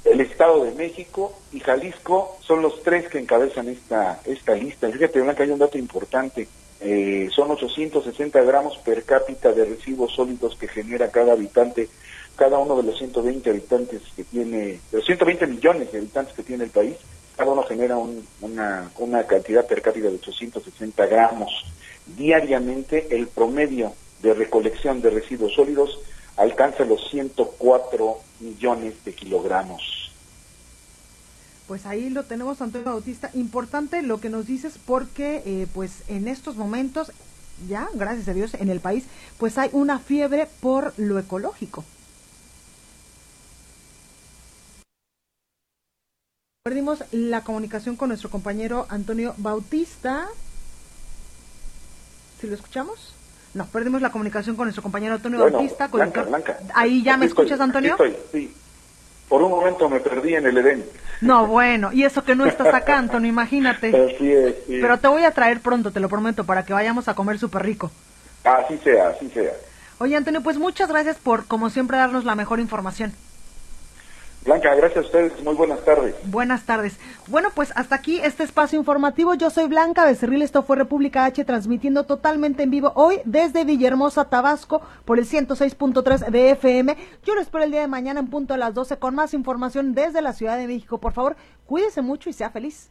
S20: el Estado de México y Jalisco son los tres que encabezan esta, esta lista. Fíjate, Blanca, hay un dato importante. Eh, son 860 gramos per cápita de residuos sólidos que genera cada habitante, cada uno de los 120 habitantes que tiene, los 120 millones de habitantes que tiene el país, cada uno genera una cantidad per cápita de 860 gramos. Diariamente el promedio de recolección de residuos sólidos alcanza los 104 millones de kilogramos.
S1: Pues ahí lo tenemos, Antonio Bautista. Importante lo que nos dices porque eh, pues en estos momentos, ya, gracias a Dios, en el país, pues hay una fiebre por lo ecológico. Perdimos la comunicación con nuestro compañero Antonio Bautista. ¿Si lo escuchamos? No, perdimos la comunicación con nuestro compañero Antonio Bautista. Ahí ya me escuchas, Antonio.
S20: Estoy, sí. Por un momento me perdí en el Edén.
S1: No, bueno, y eso que no estás acá, Antonio, imagínate. Pero te voy a traer pronto, te lo prometo, para que vayamos a comer súper rico.
S20: Así sea, así sea.
S1: Oye, Antonio, pues muchas gracias por, como siempre, darnos la mejor información.
S20: Blanca, gracias a ustedes. Muy buenas tardes.
S1: Buenas tardes. Bueno, pues hasta aquí este espacio informativo. Yo soy Blanca Becerril. Esto fue República H transmitiendo totalmente en vivo hoy desde Villahermosa, Tabasco, por el 106.3 de FM. Yo lo espero el día de mañana en punto a las 12 con más información desde la Ciudad de México. Por favor, cuídese mucho y sea feliz.